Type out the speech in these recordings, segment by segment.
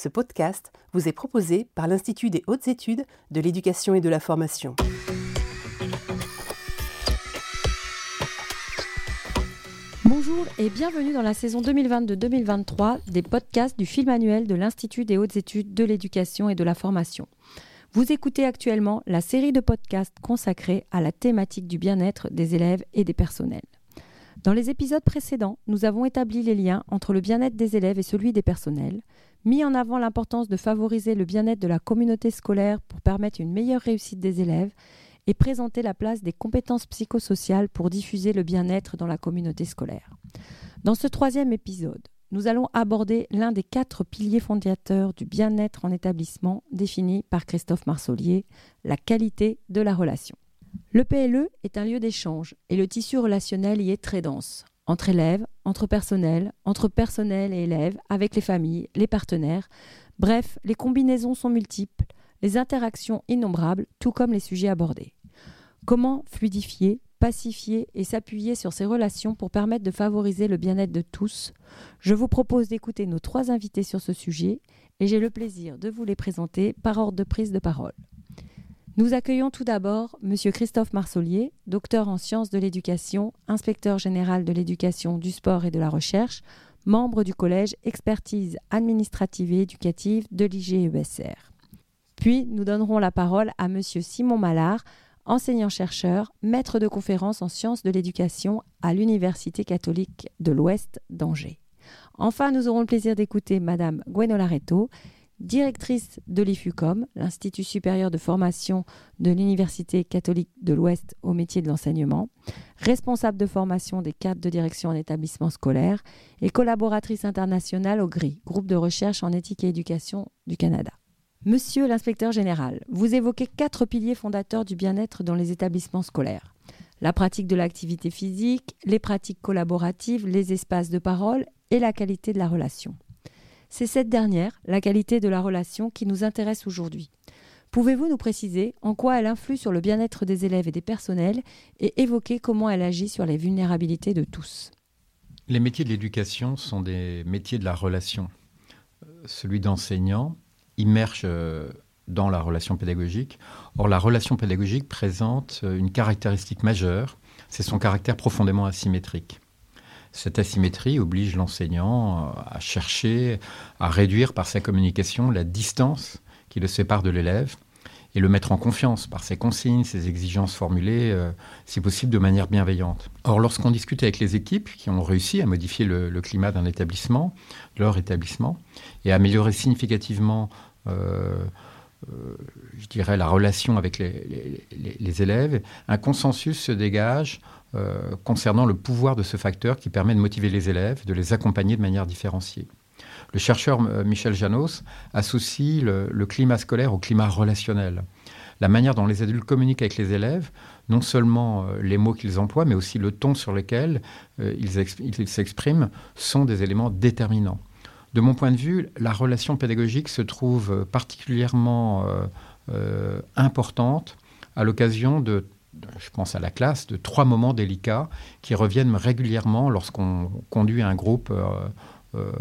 Ce podcast vous est proposé par l'Institut des hautes études de l'éducation et de la formation. Bonjour et bienvenue dans la saison 2022-2023 des podcasts du film annuel de l'Institut des hautes études de l'éducation et de la formation. Vous écoutez actuellement la série de podcasts consacrés à la thématique du bien-être des élèves et des personnels. Dans les épisodes précédents, nous avons établi les liens entre le bien-être des élèves et celui des personnels, mis en avant l'importance de favoriser le bien-être de la communauté scolaire pour permettre une meilleure réussite des élèves et présenter la place des compétences psychosociales pour diffuser le bien-être dans la communauté scolaire. Dans ce troisième épisode, nous allons aborder l'un des quatre piliers fondateurs du bien-être en établissement défini par Christophe Marsolier, la qualité de la relation. Le PLE est un lieu d'échange et le tissu relationnel y est très dense. Entre élèves, entre personnel, entre personnel et élèves, avec les familles, les partenaires. Bref, les combinaisons sont multiples, les interactions innombrables, tout comme les sujets abordés. Comment fluidifier, pacifier et s'appuyer sur ces relations pour permettre de favoriser le bien-être de tous? Je vous propose d'écouter nos trois invités sur ce sujet et j'ai le plaisir de vous les présenter par ordre de prise de parole. Nous accueillons tout d'abord M. Christophe Marsolier, docteur en sciences de l'éducation, inspecteur général de l'éducation, du sport et de la recherche, membre du collège expertise administrative et éducative de l'IGESR. Puis nous donnerons la parole à M. Simon Mallard, enseignant-chercheur, maître de conférences en sciences de l'éducation à l'Université catholique de l'Ouest d'Angers. Enfin, nous aurons le plaisir d'écouter Mme Gwenola Reto, directrice de l'IFUCOM, l'Institut supérieur de formation de l'Université catholique de l'Ouest au métier de l'enseignement, responsable de formation des cadres de direction en établissement scolaire et collaboratrice internationale au GRI, groupe de recherche en éthique et éducation du Canada. Monsieur l'inspecteur général, vous évoquez quatre piliers fondateurs du bien-être dans les établissements scolaires. La pratique de l'activité physique, les pratiques collaboratives, les espaces de parole et la qualité de la relation. C'est cette dernière, la qualité de la relation, qui nous intéresse aujourd'hui. Pouvez-vous nous préciser en quoi elle influe sur le bien-être des élèves et des personnels et évoquer comment elle agit sur les vulnérabilités de tous? Les métiers de l'éducation sont des métiers de la relation. Celui d'enseignant immerge euh, dans la relation pédagogique. Or, la relation pédagogique présente une caractéristique majeure, c'est son caractère profondément asymétrique. Cette asymétrie oblige l'enseignant euh, à chercher à réduire par sa communication la distance qui le sépare de l'élève et le mettre en confiance par ses consignes, ses exigences formulées, euh, si possible de manière bienveillante. Or, lorsqu'on discute avec les équipes qui ont réussi à modifier le, climat d'un établissement, leur établissement, et à améliorer significativement, euh, je dirais, la relation avec les élèves, un consensus se dégage euh, concernant le pouvoir de ce facteur qui permet de motiver les élèves, de les accompagner de manière différenciée. Le chercheur euh, Michel Janos associe le, climat scolaire au climat relationnel. La manière dont les adultes communiquent avec les élèves, non seulement euh, les mots qu'ils emploient, mais aussi le ton sur lequel ils s'expriment, sont des éléments déterminants. De mon point de vue, la relation pédagogique se trouve particulièrement importante à l'occasion de je pense à la classe, de trois moments délicats qui reviennent régulièrement lorsqu'on conduit un groupe euh, euh,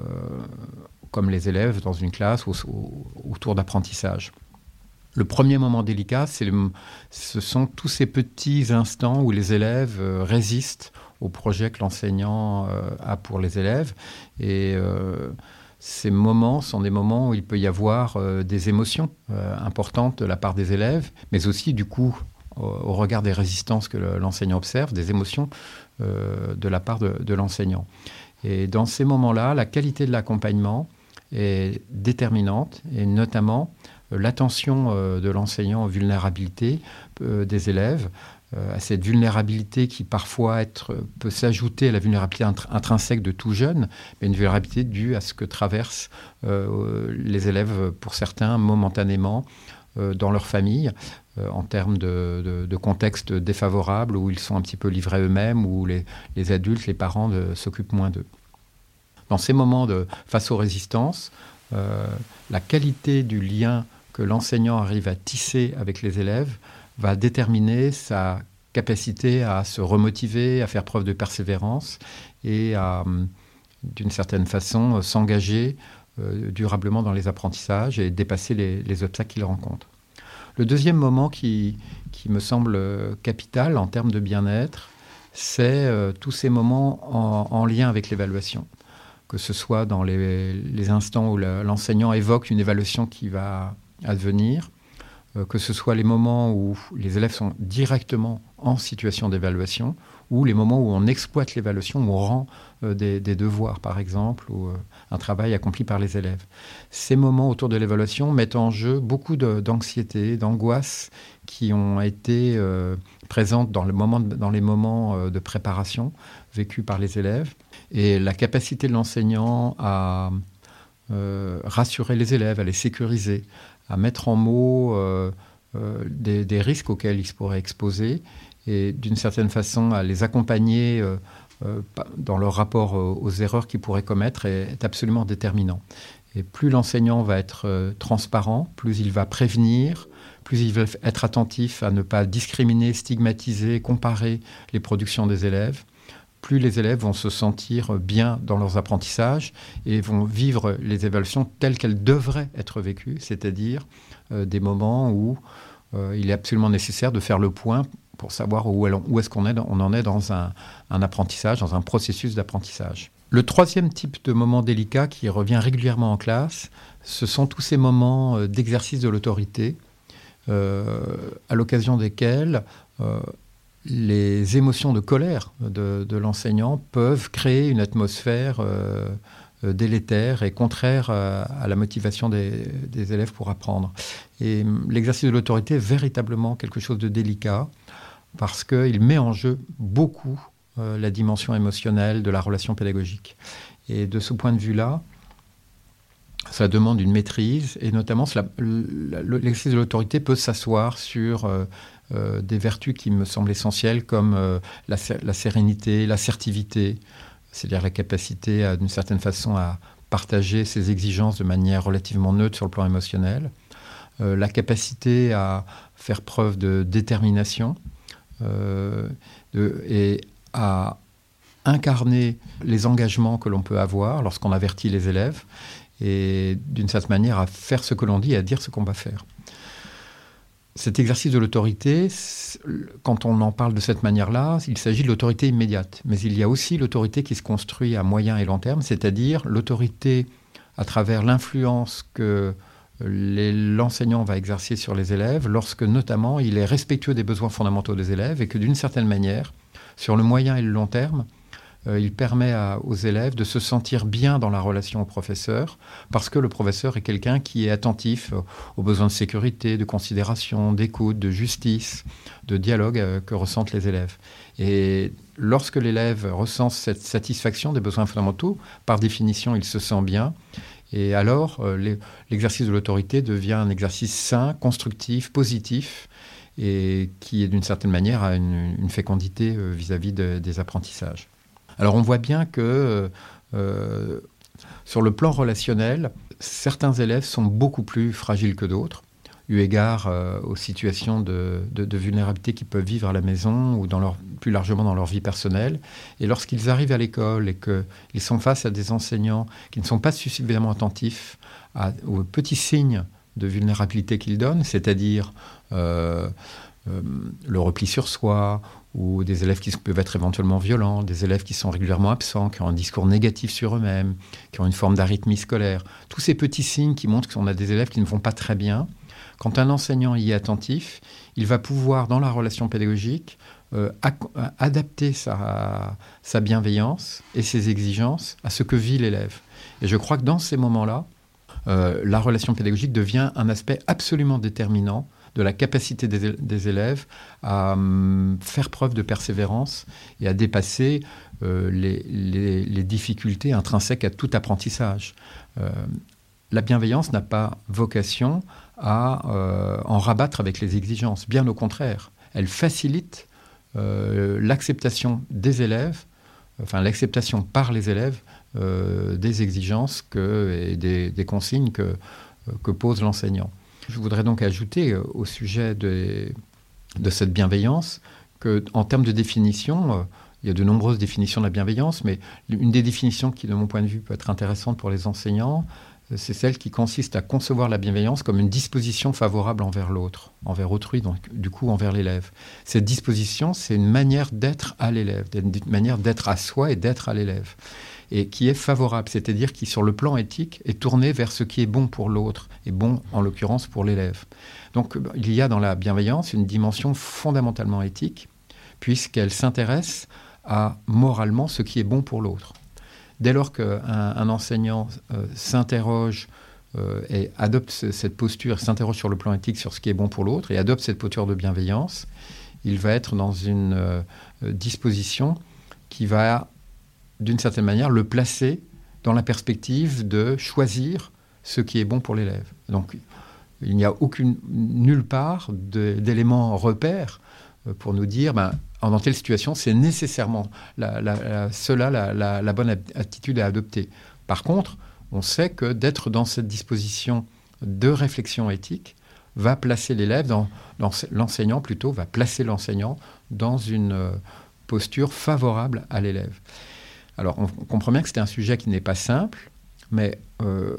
comme les élèves dans une classe autour d'apprentissage. Le premier moment délicat, ce sont tous ces petits instants où les élèves euh, résistent au projet que l'enseignant a pour les élèves. Et ces moments sont des moments où il peut y avoir des émotions importantes de la part des élèves, mais aussi du coup au, regard des résistances que l'enseignant observe, des émotions euh, de la part de, l'enseignant. Et dans ces moments-là, la qualité de l'accompagnement est déterminante, et notamment euh, l'attention euh, de l'enseignant aux vulnérabilités des élèves, à cette vulnérabilité qui parfois peut s'ajouter à la vulnérabilité intrinsèque de tout jeune, mais une vulnérabilité due à ce que traversent les élèves, pour certains, momentanément, dans leur famille, en termes de, contexte défavorable où ils sont un petit peu livrés eux-mêmes, où les, adultes, les parents s'occupent moins d'eux. Dans ces moments de, face aux résistances, euh, la qualité du lien que l'enseignant arrive à tisser avec les élèves va déterminer sa capacité à se remotiver, à faire preuve de persévérance et à, d'une certaine façon, s'engager durablement dans les apprentissages et dépasser les, obstacles qu'ils rencontrent. Le deuxième moment qui, me semble capital en termes de bien-être, c'est tous ces moments en, lien avec l'évaluation. Que ce soit dans les, les instants où l'enseignant évoque une évaluation qui va advenir, euh, que ce soit les moments où les élèves sont directement en situation d'évaluation, ou les moments où on exploite l'évaluation, où on rend euh, des, devoirs, par exemple, ou euh, un travail accompli par les élèves. Ces moments autour de l'évaluation mettent en jeu beaucoup d'anxiété, d'angoisse qui ont été présentes dans, les moments de préparation vécus par les élèves. Et la capacité de l'enseignant à rassurer les élèves, à les sécuriser, à mettre en mots euh, euh, des, risques auxquels ils se pourraient exposer et d'une certaine façon à les accompagner euh, dans leur rapport aux erreurs qu'ils pourraient commettre est, absolument déterminant. Et plus l'enseignant va être transparent, plus il va prévenir, plus il va être attentif à ne pas discriminer, stigmatiser, comparer les productions des élèves, plus les élèves vont se sentir bien dans leurs apprentissages et vont vivre les évaluations telles qu'elles devraient être vécues, c'est-à-dire euh, des moments où euh, il est absolument nécessaire de faire le point pour savoir où, est-ce qu'on est, on en est dans un, apprentissage, dans un processus d'apprentissage. Le troisième type de moment délicat qui revient régulièrement en classe, ce sont tous ces moments euh, d'exercice de l'autorité, à l'occasion desquels les émotions de colère de, l'enseignant peuvent créer une atmosphère euh, euh, délétère et contraire à, la motivation des, élèves pour apprendre. Et hum, l'exercice de l'autorité est véritablement quelque chose de délicat parce qu'il met en jeu beaucoup euh, la dimension émotionnelle de la relation pédagogique. Et de ce point de vue-là, ça demande une maîtrise et notamment l'exercice de l'autorité peut s'asseoir sur euh, des vertus qui me semblent essentielles comme euh, la, sérénité, l'assertivité, c'est-à-dire la capacité d'une certaine façon à partager ses exigences de manière relativement neutre sur le plan émotionnel, euh, la capacité à faire preuve de détermination et à incarner les engagements que l'on peut avoir lorsqu'on avertit les élèves et d'une certaine manière à faire ce que l'on dit et à dire ce qu'on va faire cet exercice de l'autorité, quand on en parle de cette manière-là, il s'agit de l'autorité immédiate. Mais il y a aussi l'autorité qui se construit à moyen et long terme, c'est-à-dire l'autorité à travers l'influence que l'enseignant va exercer sur les élèves, lorsque notamment il est respectueux des besoins fondamentaux des élèves et que d'une certaine manière, sur le moyen et le long terme, euh, il permet aux élèves de se sentir bien dans la relation au professeur, parce que le professeur est quelqu'un qui est attentif aux besoins de sécurité, de considération, d'écoute, de justice, de dialogue euh, que ressentent les élèves. Et lorsque l'élève ressent cette satisfaction des besoins fondamentaux, par définition, il se sent bien. Et alors, euh, l'exercice de l'autorité devient un exercice sain, constructif, positif, et qui, d'une certaine manière, a une, fécondité vis-à-vis des apprentissages. Alors on voit bien que euh, sur le plan relationnel, certains élèves sont beaucoup plus fragiles que d'autres, eu égard euh, aux situations de, vulnérabilité qu'ils peuvent vivre à la maison ou plus largement dans leur vie personnelle. Et lorsqu'ils arrivent à l'école et qu'ils sont face à des enseignants qui ne sont pas suffisamment attentifs aux petits signes de vulnérabilité qu'ils donnent, c'est-à-dire euh, le repli sur soi ou des élèves qui peuvent être éventuellement violents, des élèves qui sont régulièrement absents, qui ont un discours négatif sur eux-mêmes, qui ont une forme d'arythmie scolaire. Tous ces petits signes qui montrent qu'on a des élèves qui ne vont pas très bien. Quand un enseignant y est attentif, il va pouvoir, dans la relation pédagogique, euh, adapter sa, bienveillance et ses exigences à ce que vit l'élève. Et je crois que dans ces moments-là, euh, la relation pédagogique devient un aspect absolument déterminant de la capacité des, élèves à hum, faire preuve de persévérance et à dépasser euh, les, difficultés intrinsèques à tout apprentissage. Euh, la bienveillance n'a pas vocation à euh, en rabattre avec les exigences, bien au contraire. Elle facilite l'acceptation des élèves, enfin l'acceptation par les élèves des exigences que, et des, consignes que, que pose l'enseignant. Je voudrais donc ajouter euh, au sujet de, cette bienveillance qu'en termes de définition, euh, il y a de nombreuses définitions de la bienveillance, mais une des définitions qui, de mon point de vue, peut être intéressante pour les enseignants, c'est celle qui consiste à concevoir la bienveillance comme une disposition favorable envers l'autre, envers autrui, donc du coup envers l'élève. Cette disposition, c'est une manière d'être à l'élève, une manière d'être à soi et d'être à l'élève, et qui est favorable, c'est-à-dire qui, sur le plan éthique, est tournée vers ce qui est bon pour l'autre, et bon en l'occurrence pour l'élève. Donc il y a dans la bienveillance une dimension fondamentalement éthique, puisqu'elle s'intéresse à moralement ce qui est bon pour l'autre. Dès lors qu'un un enseignant euh, s'interroge euh, et adopte cette posture, s'interroge sur le plan éthique sur ce qui est bon pour l'autre et adopte cette posture de bienveillance, il va être dans une euh, disposition qui va, d'une certaine manière, le placer dans la perspective de choisir ce qui est bon pour l'élève. Donc, il n'y a aucune, nulle part d'éléments repères pour nous dire, ben, en telle situation, c'est nécessairement cela la, bonne attitude à adopter. Par contre, on sait que d'être dans cette disposition de réflexion éthique va placer l'élève, dans, l'enseignant plutôt, va placer l'enseignant dans une euh, posture favorable à l'élève. Alors, on, comprend bien que c'est un sujet qui n'est pas simple, mais euh,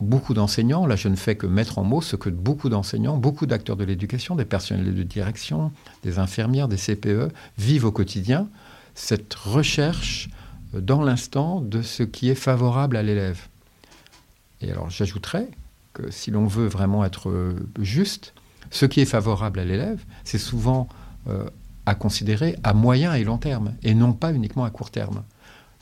beaucoup d'enseignants, là je ne fais que mettre en mots ce que beaucoup d'enseignants, beaucoup d'acteurs de l'éducation, des personnels de direction, des infirmières, des CPE, vivent au quotidien, cette recherche euh, dans l'instant de ce qui est favorable à l'élève. Et alors j'ajouterais que si l'on veut vraiment être euh, juste, ce qui est favorable à l'élève, c'est souvent euh, à considérer à moyen et long terme, et non pas uniquement à court terme.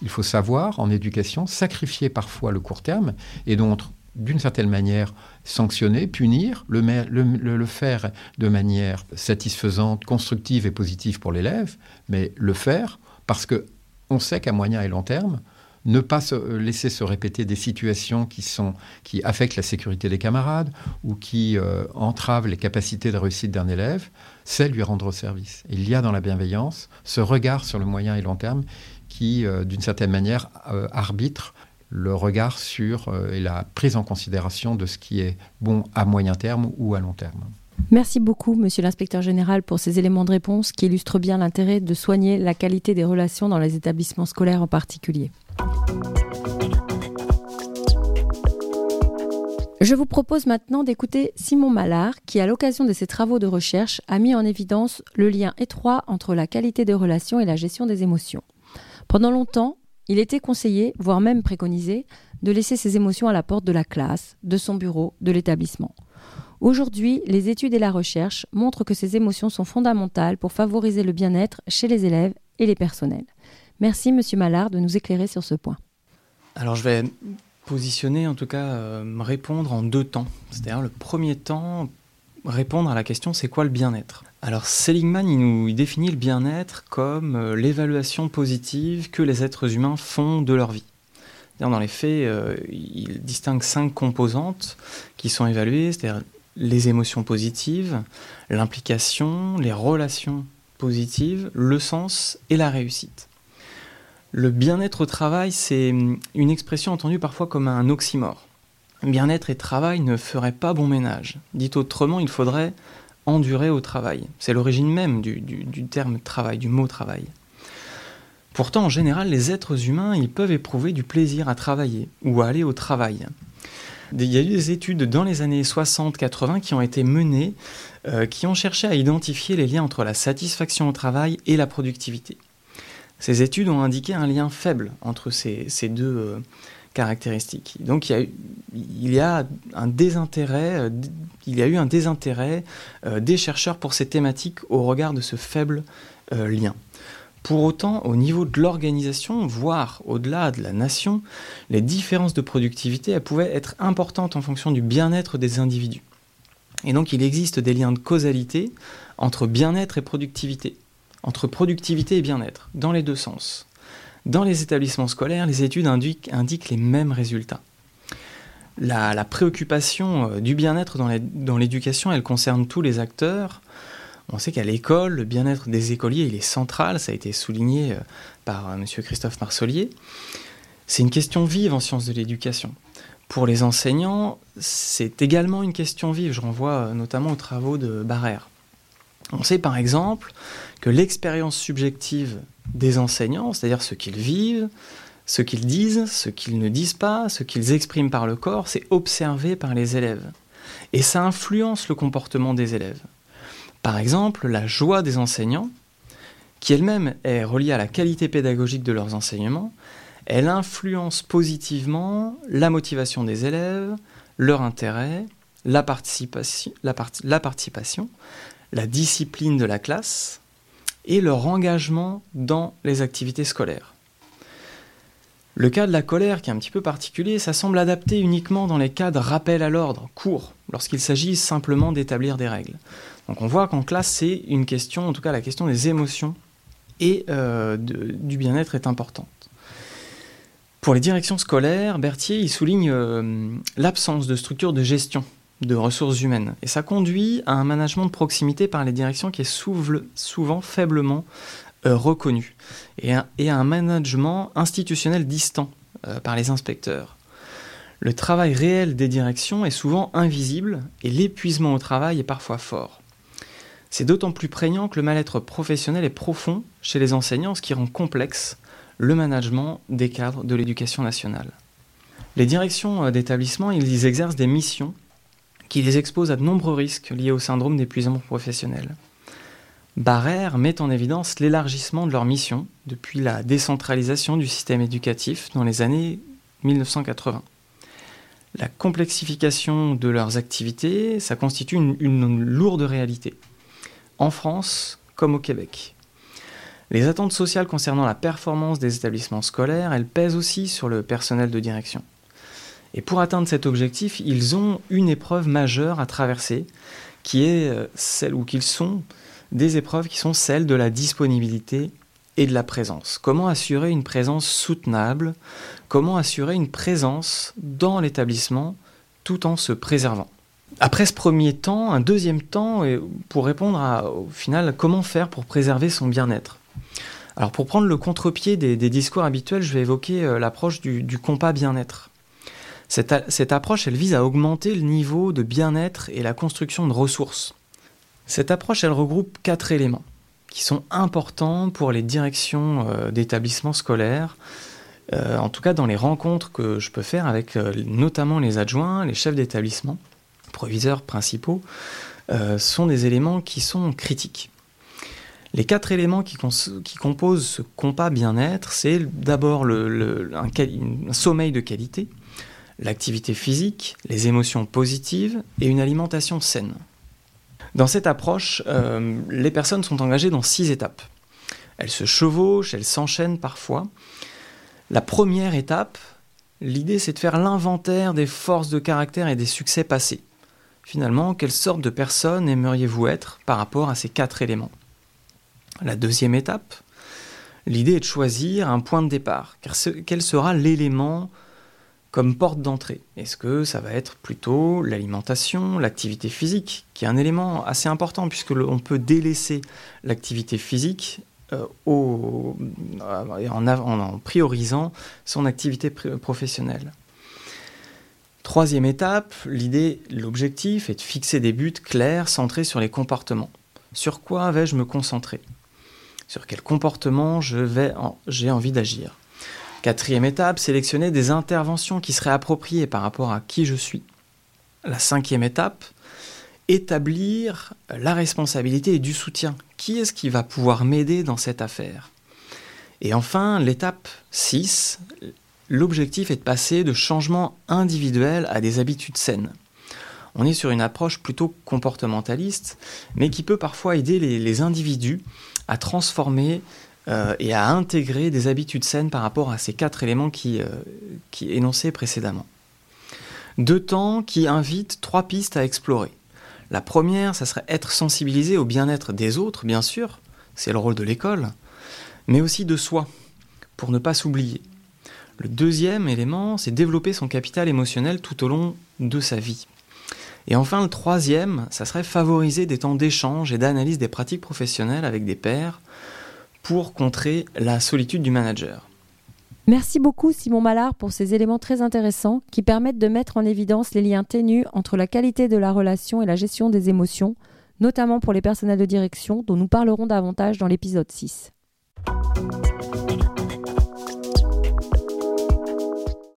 Il faut savoir, en éducation, sacrifier parfois le court terme, et donc d'une certaine manière, sanctionner, punir, le, faire de manière satisfaisante, constructive et positive pour l'élève, mais le faire parce que on sait qu'à moyen et long terme, ne pas se laisser se répéter des situations qui, sont, qui affectent la sécurité des camarades ou qui euh, entravent les capacités de réussite d'un élève, c'est lui rendre service. il y a dans la bienveillance ce regard sur le moyen et long terme qui, euh, d'une certaine manière, euh, arbitre le regard sur euh, et la prise en considération de ce qui est bon à moyen terme ou à long terme. Merci beaucoup, Monsieur l'inspecteur général, pour ces éléments de réponse qui illustrent bien l'intérêt de soigner la qualité des relations dans les établissements scolaires en particulier. Je vous propose maintenant d'écouter Simon Mallard, qui, à l'occasion de ses travaux de recherche, a mis en évidence le lien étroit entre la qualité des relations et la gestion des émotions. Pendant longtemps, il était conseillé, voire même préconisé, de laisser ses émotions à la porte de la classe, de son bureau, de l'établissement. Aujourd'hui, les études et la recherche montrent que ces émotions sont fondamentales pour favoriser le bien-être chez les élèves et les personnels. Merci, Monsieur Mallard, de nous éclairer sur ce point. Alors, je vais positionner, en tout cas, euh, répondre en deux temps. C'est-à-dire, le premier temps, répondre à la question c'est quoi le bien-être? Alors Seligman, il nous définit le bien-être comme euh, l'évaluation positive que les êtres humains font de leur vie. Dans les faits, euh, il distingue cinq composantes qui sont évaluées, c'est-à-dire les émotions positives, l'implication, les relations positives, le sens et la réussite. Le bien-être au travail, c'est hum, une expression entendue parfois comme un oxymore. Bien-être et travail ne feraient pas bon ménage. Dit autrement, il faudrait endurer au travail. C'est l'origine même du, terme travail, du mot travail. Pourtant, en général, les êtres humains, ils peuvent éprouver du plaisir à travailler ou à aller au travail. Il y a eu des études dans les années 60-80 qui ont été menées, euh, qui ont cherché à identifier les liens entre la satisfaction au travail et la productivité. Ces études ont indiqué un lien faible entre ces, deux, euh, Donc il y a, eu un désintérêt euh, des chercheurs pour ces thématiques au regard de ce faible euh, lien. Pour autant, au niveau de l'organisation, voire au-delà de la nation, les différences de productivité pouvaient être importantes en fonction du bien-être des individus. Et donc il existe des liens de causalité entre bien-être et productivité, entre productivité et bien-être, dans les deux sens. Dans les établissements scolaires, les études indiquent, les mêmes résultats. La, préoccupation euh, du bien-être dans l'éducation, elle concerne tous les acteurs. On sait qu'à l'école, le bien-être des écoliers, est central, ça a été souligné euh, par euh, M. Christophe Marsollier. C'est une question vive en sciences de l'éducation. Pour les enseignants, c'est également une question vive. Je renvoie notamment aux travaux de Barrère. On sait par exemple que l'expérience subjective des enseignants, c'est-à-dire ce qu'ils vivent, Ce qu'ils disent, ce qu'ils ne disent pas, ce qu'ils expriment par le corps, c'est observé par les élèves. Et ça influence le comportement des élèves. Par exemple, la joie des enseignants, qui elle-même est reliée à la qualité pédagogique de leurs enseignements, elle influence positivement la motivation des élèves, leur intérêt, la participation, la discipline de la classe et leur engagement dans les activités scolaires. Le cas de la colère, qui est un petit peu particulier, ça semble adapté uniquement dans les cas de rappel à l'ordre, court, lorsqu'il s'agit simplement d'établir des règles. Donc on voit qu'en classe, c'est une question, en tout cas la question des émotions et euh, du bien-être est importante. Pour les directions scolaires, Berthier il souligne euh, l'absence de structure de gestion de ressources humaines. Et ça conduit à un management de proximité par les directions qui est souvent faiblement euh, reconnu et, à un management institutionnel distant euh, par les inspecteurs. Le travail réel des directions est souvent invisible et l'épuisement au travail est parfois fort. C'est d'autant plus prégnant que le mal-être professionnel est profond chez les enseignants, ce qui rend complexe le management des cadres de l'éducation nationale. Les directions euh, d'établissement, ils exercent des missions qui les exposent à de nombreux risques liés au syndrome d'épuisement professionnel. Barrère met en évidence l'élargissement de leur mission depuis la décentralisation du système éducatif dans les années 1980. La complexification de leurs activités, ça constitue une, une lourde réalité, en France comme au Québec. Les attentes sociales concernant la performance des établissements scolaires, elles pèsent aussi sur le personnel de direction. Et pour atteindre cet objectif, ils ont une épreuve majeure à traverser, qui est euh, celle où qu'ils sont des épreuves qui sont celles de la disponibilité et de la présence. Comment assurer une présence soutenable? Comment assurer une présence dans l'établissement tout en se préservant? Après ce premier temps, un deuxième temps pour répondre au final, comment faire pour préserver son bien-être? Alors pour prendre le contre-pied des, discours habituels, je vais évoquer euh, l'approche du compas bien-être. Cette, approche, elle vise à augmenter le niveau de bien-être et la construction de ressources. Cette approche, elle regroupe quatre éléments qui sont importants pour les directions euh, d'établissements scolaires, euh, en tout cas dans les rencontres que je peux faire avec euh, notamment les adjoints, les chefs d'établissement, proviseurs principaux, sont des éléments qui sont critiques. Les quatre éléments qui, composent ce compas bien-être, c'est d'abord un, sommeil de qualité, l'activité physique, les émotions positives et une alimentation saine. Dans cette approche, euh, les personnes sont engagées dans six étapes. Elles se chevauchent, elles s'enchaînent parfois. La première étape, l'idée c'est de faire l'inventaire des forces de caractère et des succès passés. Finalement, quelle sorte de personne aimeriez-vous être par rapport à ces quatre éléments? La deuxième étape, l'idée est de choisir un point de départ. Car quel sera l'élément comme porte d'entrée Est-ce que ça va être plutôt l'alimentation, l'activité physique, qui est un élément assez important puisque peut délaisser l'activité physique euh, euh, en, en, priorisant son activité professionnelle. Troisième étape, l'idée, l'objectif est de fixer des buts clairs centrés sur les comportements. Sur quoi vais-je me concentrer? Sur quel comportement j'ai envie d'agir? Quatrième étape, sélectionner des interventions qui seraient appropriées par rapport à qui je suis. La cinquième étape, établir la responsabilité et du soutien. Qui est-ce qui va pouvoir m'aider dans cette affaire? Et enfin, l'étape 6, l'objectif est de passer de changements individuels à des habitudes saines. On est sur une approche plutôt comportementaliste, mais qui peut parfois aider les, les individus à transformer euh, et à intégrer des habitudes saines par rapport à ces quatre éléments qui, euh, énoncés précédemment. Deux temps qui invitent trois pistes à explorer. La première, ça serait être sensibilisé au bien-être des autres, bien sûr, c'est le rôle de l'école, mais aussi de soi, pour ne pas s'oublier. Le deuxième élément, c'est développer son capital émotionnel tout au long de sa vie. Et enfin, le troisième, ça serait favoriser des temps d'échange et d'analyse des pratiques professionnelles avec des pairs, pour contrer la solitude du manager. Merci beaucoup Simon Mallard pour ces éléments très intéressants qui permettent de mettre en évidence les liens ténus entre la qualité de la relation et la gestion des émotions, notamment pour les personnels de direction dont nous parlerons davantage dans l'épisode 6.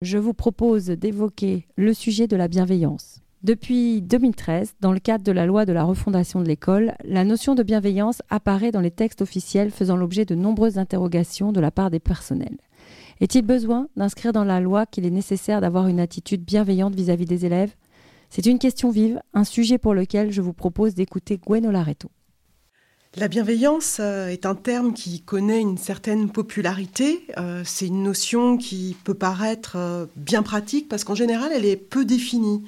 je vous propose d'évoquer le sujet de la bienveillance. Depuis 2013, dans le cadre de la loi de la refondation de l'école, la notion de bienveillance apparaît dans les textes officiels faisant l'objet de nombreuses interrogations de la part des personnels. Est-il besoin d'inscrire dans la loi qu'il est nécessaire d'avoir une attitude bienveillante vis-à-vis des élèves? C'est une question vive, un sujet pour lequel je vous propose d'écouter Gwen Olaretto. La bienveillance euh, est un terme qui connaît une certaine popularité. Euh, c'est une notion qui peut paraître euh, bien pratique parce qu'en général, elle est peu définie.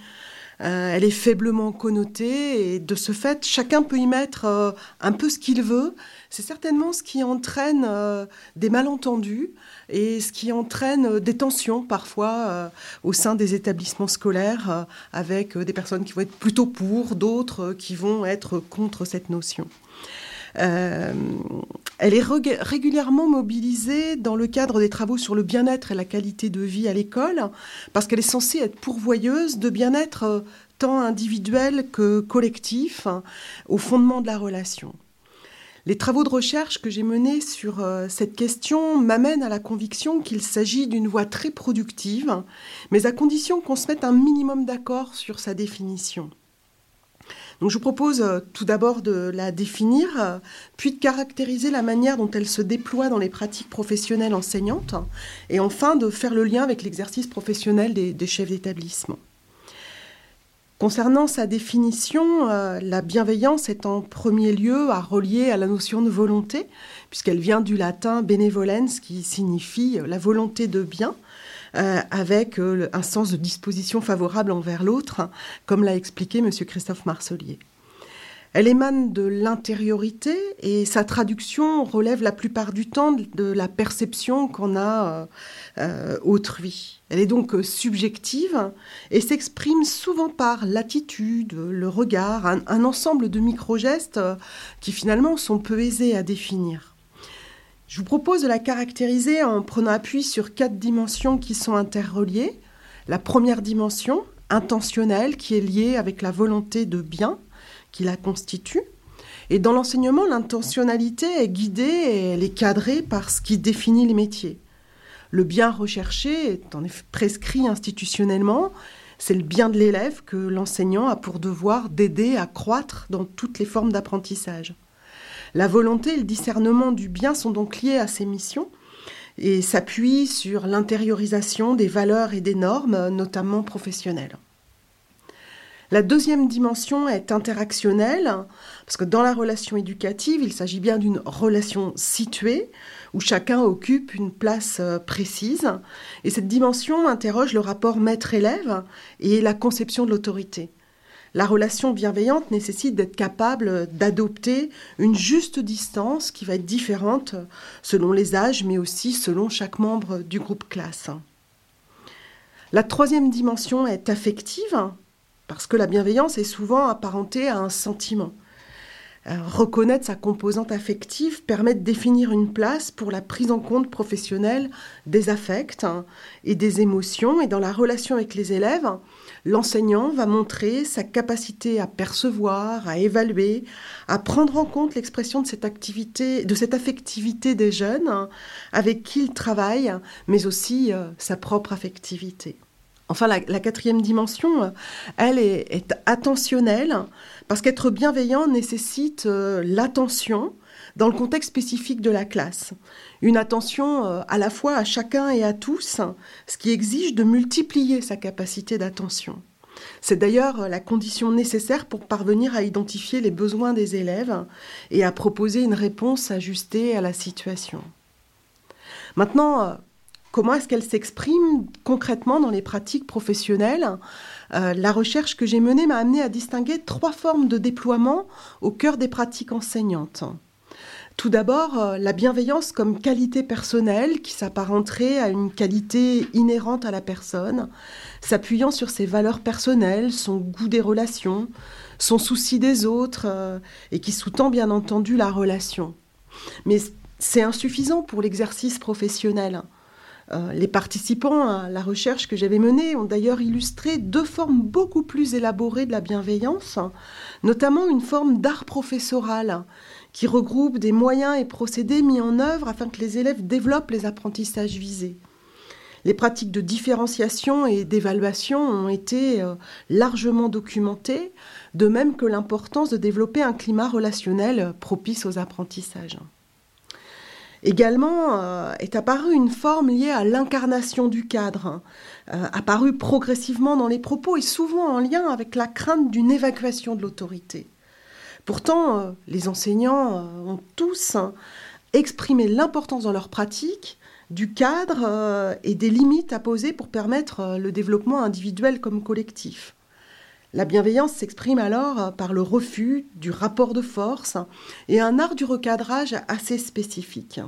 Elle est faiblement connotée et de ce fait, chacun peut y mettre un peu ce qu'il veut. C'est certainement ce qui entraîne des malentendus et ce qui entraîne des tensions parfois au sein des établissements scolaires avec des personnes qui vont être plutôt pour, d'autres qui vont être contre cette notion. Euh, elle est régulièrement mobilisée dans le cadre des travaux sur le bien-être et la qualité de vie à l'école, parce qu'elle est censée être pourvoyeuse de bien-être euh, tant individuel que collectif, hein, au fondement de la relation. Les travaux de recherche que j'ai menés sur euh, cette question m'amènent à la conviction qu'il s'agit d'une voie très productive, mais à condition qu'on se mette un minimum d'accord sur sa définition je vous propose euh, tout d'abord de la définir, euh, puis de caractériser la manière dont elle se déploie dans les pratiques professionnelles enseignantes, et enfin de faire le lien avec l'exercice professionnel des, chefs d'établissement. Concernant sa définition, euh, la bienveillance est en premier lieu à relier à la notion de volonté, puisqu'elle vient du latin benevolens, qui signifie la volonté de bien, euh, avec euh, un sens de disposition favorable envers l'autre, comme l'a expliqué M. Christophe Marcelier. Elle émane de l'intériorité et sa traduction relève la plupart du temps de la perception qu'on a euh, autrui. Elle est donc subjective et s'exprime souvent par l'attitude, le regard, un, un ensemble de micro-gestes qui finalement sont peu aisés à définir. Je vous propose de la caractériser en prenant appui sur quatre dimensions qui sont interreliées. La première dimension, intentionnelle, qui est liée avec la volonté de bien qui la constitue. Et dans l'enseignement, l'intentionnalité est guidée et elle est cadrée par ce qui définit les métiers. Le bien recherché est en effet prescrit institutionnellement. C'est le bien de l'élève que l'enseignant a pour devoir d'aider à croître dans toutes les formes d'apprentissage. La volonté et le discernement du bien sont donc liés à ces missions et s'appuient sur l'intériorisation des valeurs et des normes, notamment professionnelles. La deuxième dimension est interactionnelle, parce que dans la relation éducative, il s'agit bien d'une relation située, où chacun occupe une place euh, précise, et cette dimension interroge le rapport maître-élève et la conception de l'autorité. La relation bienveillante nécessite d'être capable d'adopter une juste distance qui va être différente selon les âges, mais aussi selon chaque membre du groupe classe. La troisième dimension est affective, parce que la bienveillance est souvent apparentée à un sentiment. Euh, reconnaître sa composante affective permet de définir une place pour la prise en compte professionnelle des affects hein, et des émotions. Et dans la relation avec les élèves, l'enseignant va montrer sa capacité à percevoir, à évaluer, à prendre en compte l'expression de cette activité, de cette affectivité des jeunes hein, avec qui il travaille, mais aussi euh, sa propre affectivité. Enfin, la, quatrième dimension, elle est, attentionnelle, parce qu'être bienveillant nécessite euh, l'attention dans le contexte spécifique de la classe. Une attention euh, à la fois à chacun et à tous, ce qui exige de multiplier sa capacité d'attention. C'est d'ailleurs la condition nécessaire pour parvenir à identifier les besoins des élèves et à proposer une réponse ajustée à la situation. Maintenant, Comment est-ce qu'elle s'exprime concrètement dans les pratiques professionnelles? Euh, La recherche que j'ai menée m'a amené à distinguer trois formes de déploiement au cœur des pratiques enseignantes. Tout d'abord, euh, la bienveillance comme qualité personnelle qui s'apparenterait à une qualité inhérente à la personne, s'appuyant sur ses valeurs personnelles, son goût des relations, son souci des autres, euh, et qui sous-tend bien entendu la relation. Mais c'est insuffisant pour l'exercice professionnel. Euh, les participants à la recherche que j'avais menée ont d'ailleurs illustré deux formes beaucoup plus élaborées de la bienveillance, notamment une forme d'art professoral qui regroupe des moyens et procédés mis en œuvre afin que les élèves développent les apprentissages visés. Les pratiques de différenciation et d'évaluation ont été euh, largement documentées, de même que l'importance de développer un climat relationnel propice aux apprentissages. Également euh, est apparue une forme liée à l'incarnation du cadre, hein, euh, apparue progressivement dans les propos et souvent en lien avec la crainte d'une évacuation de l'autorité. Pourtant, les enseignants ont tous hein, exprimé l'importance dans leur pratique du cadre euh, et des limites à poser pour permettre euh, le développement individuel comme collectif. La bienveillance s'exprime alors euh, par le refus du rapport de force et un art du recadrage assez spécifique.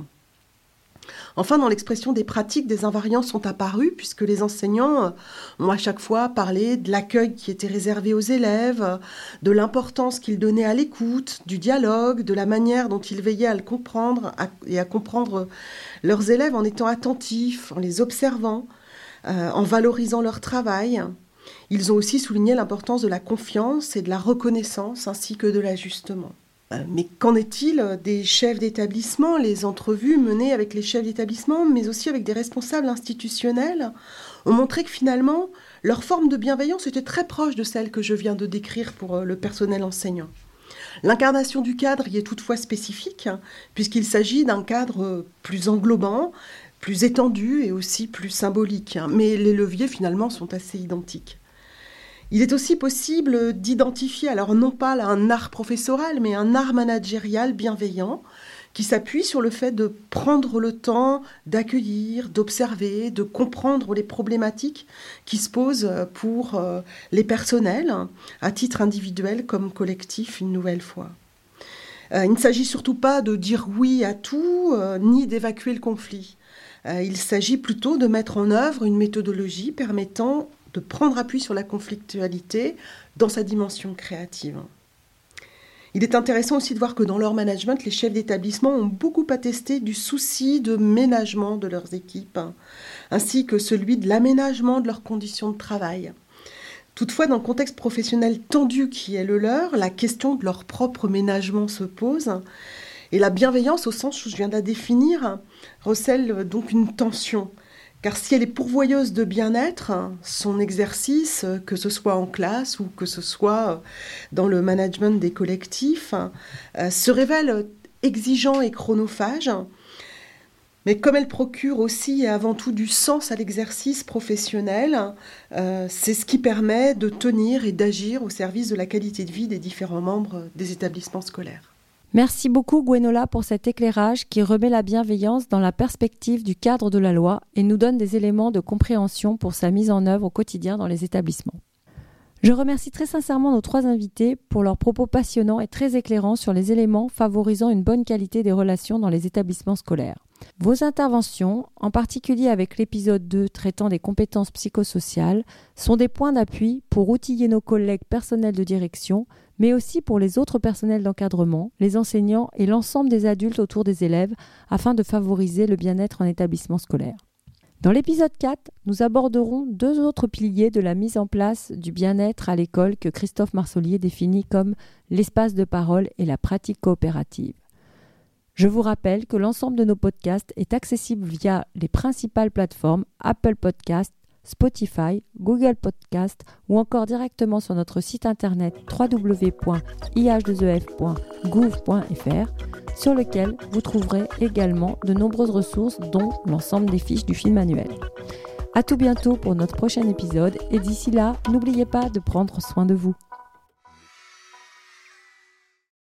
Enfin, dans l'expression des pratiques, des invariants sont apparus puisque les enseignants ont à chaque fois parlé de l'accueil qui était réservé aux élèves, de l'importance qu'ils donnaient à l'écoute, du dialogue, de la manière dont ils veillaient à comprendre et à comprendre leurs élèves en étant attentifs, en les observant, euh, en valorisant leur travail. Ils ont aussi souligné l'importance de la confiance et de la reconnaissance ainsi que de l'ajustement. Euh, mais qu'en est-il des chefs d'établissement Les entrevues menées avec les chefs d'établissement, mais aussi avec des responsables institutionnels, ont montré que finalement, leur forme de bienveillance était très proche de celle que je viens de décrire pour euh, le personnel enseignant. L'incarnation du cadre y est toutefois spécifique, puisqu'il s'agit d'un cadre euh, plus englobant, plus étendu et aussi plus symbolique. Mais les leviers finalement sont assez identiques. Il est aussi possible d'identifier, alors non pas un art professoral, mais un art managérial bienveillant, qui s'appuie sur le fait de prendre le temps d'accueillir, d'observer, de comprendre les problématiques qui se posent pour euh, les personnels, à titre individuel comme collectif une nouvelle fois. Euh, il ne s'agit surtout pas de dire oui à tout, euh, ni d'évacuer le conflit. Il s'agit plutôt de mettre en œuvre une méthodologie permettant de prendre appui sur la conflictualité dans sa dimension créative. Il est intéressant aussi de voir que dans leur management, les chefs d'établissement ont beaucoup attesté du souci de ménagement de leurs équipes, ainsi que celui de l'aménagement de leurs conditions de travail. Toutefois, dans le contexte professionnel tendu qui est le leur, la question de leur propre ménagement se pose. Et la bienveillance, au sens où je viens de la définir, recèle donc une tension car si elle est pourvoyeuse de bien-être, son exercice, que ce soit en classe ou que ce soit dans le management des collectifs, euh, se révèle exigeant et chronophage. Mais comme elle procure aussi et avant tout du sens à l'exercice professionnel, euh, c'est ce qui permet de tenir et d'agir au service de la qualité de vie des différents membres des établissements scolaires. Merci beaucoup Gwenola pour cet éclairage qui remet la bienveillance dans la perspective du cadre de la loi et nous donne des éléments de compréhension pour sa mise en œuvre au quotidien dans les établissements. Je remercie très sincèrement nos trois invités pour leurs propos passionnants et très éclairants sur les éléments favorisant une bonne qualité des relations dans les établissements scolaires. Vos interventions, en particulier avec l'épisode 2 traitant des compétences psychosociales, sont des points d'appui pour outiller nos collègues personnels de direction mais aussi pour les autres personnels d'encadrement, les enseignants et l'ensemble des adultes autour des élèves afin de favoriser le bien-être en établissement scolaire. Dans l'épisode 4, nous aborderons deux autres piliers de la mise en place du bien-être à l'école que Christophe Marsollier définit comme l'espace de parole et la pratique coopérative. Je vous rappelle que l'ensemble de nos podcasts est accessible via les principales plateformes Apple Podcasts, Spotify, Google Podcast ou encore directement sur notre site internet www.ih2ef.gouv.fr sur lequel vous trouverez également de nombreuses ressources dont l'ensemble des fiches du film manuel. A tout bientôt pour notre prochain épisode et d'ici là, n'oubliez pas de prendre soin de vous.